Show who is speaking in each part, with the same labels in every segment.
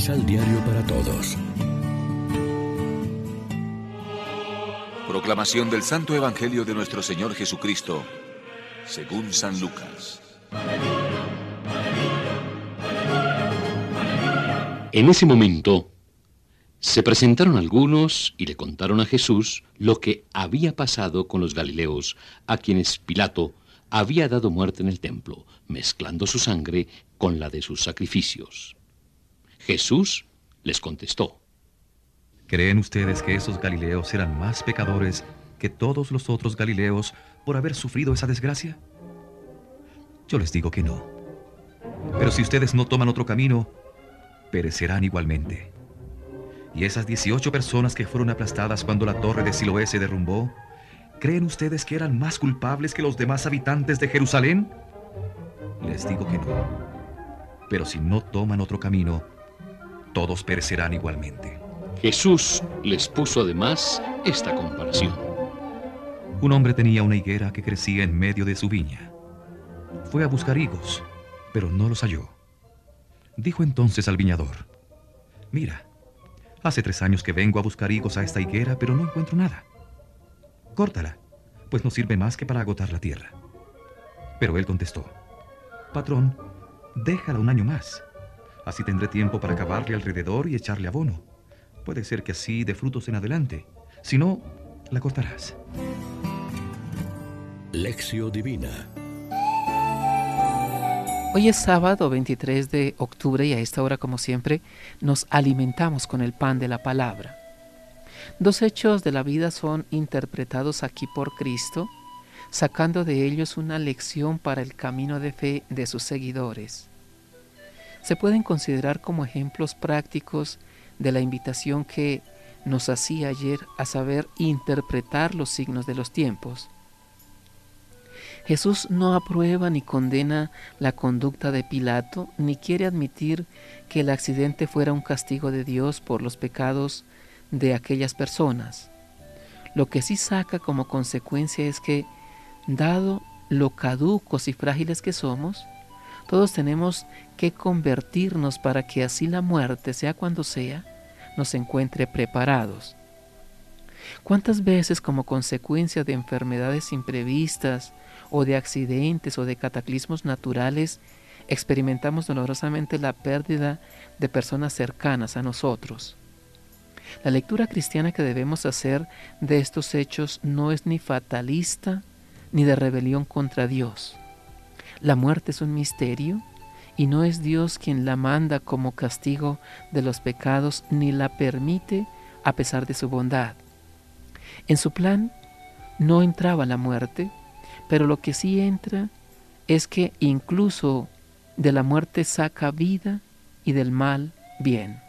Speaker 1: Misal Diario para Todos.
Speaker 2: Proclamación del Santo Evangelio de nuestro Señor Jesucristo, según San Lucas.
Speaker 3: En ese momento, se presentaron algunos y le contaron a Jesús lo que había pasado con los Galileos, a quienes Pilato había dado muerte en el templo, mezclando su sangre con la de sus sacrificios. Jesús les contestó.
Speaker 4: ¿Creen ustedes que esos Galileos eran más pecadores que todos los otros Galileos por haber sufrido esa desgracia? Yo les digo que no. Pero si ustedes no toman otro camino, perecerán igualmente. Y esas 18 personas que fueron aplastadas cuando la torre de Siloé se derrumbó, ¿creen ustedes que eran más culpables que los demás habitantes de Jerusalén? Les digo que no. Pero si no toman otro camino, todos perecerán igualmente.
Speaker 3: Jesús les puso además esta comparación.
Speaker 4: Un hombre tenía una higuera que crecía en medio de su viña. Fue a buscar higos, pero no los halló. Dijo entonces al viñador, mira, hace tres años que vengo a buscar higos a esta higuera, pero no encuentro nada. Córtala, pues no sirve más que para agotar la tierra. Pero él contestó, patrón, déjala un año más. Así tendré tiempo para cavarle alrededor y echarle abono. Puede ser que así dé frutos en adelante. Si no, la cortarás.
Speaker 1: Lección Divina
Speaker 5: Hoy es sábado 23 de octubre y a esta hora, como siempre, nos alimentamos con el pan de la palabra. Dos hechos de la vida son interpretados aquí por Cristo, sacando de ellos una lección para el camino de fe de sus seguidores. Se pueden considerar como ejemplos prácticos de la invitación que nos hacía ayer a saber interpretar los signos de los tiempos Jesús no aprueba ni condena la conducta de Pilato, ni quiere admitir que el accidente fuera un castigo de Dios por los pecados de aquellas personas. Lo que sí saca como consecuencia es que, dado lo caducos y frágiles que somos, todos tenemos que convertirnos para que así la muerte, sea cuando sea, nos encuentre preparados. ¿Cuántas veces como consecuencia de enfermedades imprevistas o de accidentes o de cataclismos naturales experimentamos dolorosamente la pérdida de personas cercanas a nosotros? La lectura cristiana que debemos hacer de estos hechos no es ni fatalista ni de rebelión contra Dios. La muerte es un misterio y no es Dios quien la manda como castigo de los pecados ni la permite a pesar de su bondad. En su plan no entraba la muerte, pero lo que sí entra es que incluso de la muerte saca vida y del mal bien.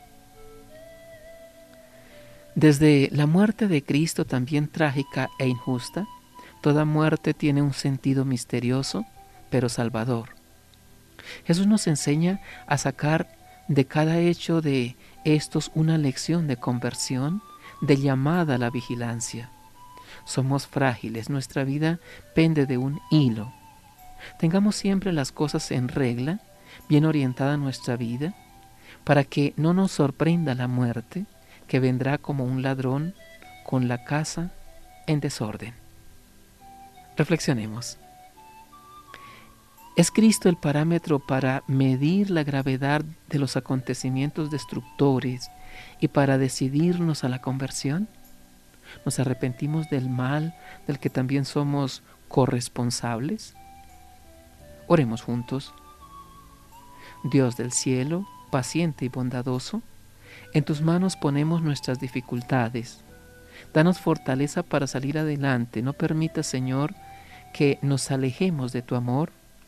Speaker 5: Desde la muerte de Cristo, también trágica e injusta, toda muerte tiene un sentido misterioso, pero salvador. Jesús nos enseña a sacar de cada hecho de estos una lección de conversión, de llamada a la vigilancia. Somos frágiles, nuestra vida pende de un hilo. Tengamos siempre las cosas en regla, bien orientada nuestra vida, para que no nos sorprenda la muerte, que vendrá como un ladrón con la casa en desorden. Reflexionemos. ¿Es Cristo el parámetro para medir la gravedad de los acontecimientos destructores y para decidirnos a la conversión? ¿Nos arrepentimos del mal del que también somos corresponsables? Oremos juntos. Dios del cielo, paciente y bondadoso, en tus manos ponemos nuestras dificultades. Danos fortaleza para salir adelante. No permita, Señor, que nos alejemos de tu amor.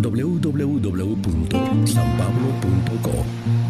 Speaker 1: www.sanpablo.co